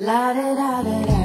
La da da da da.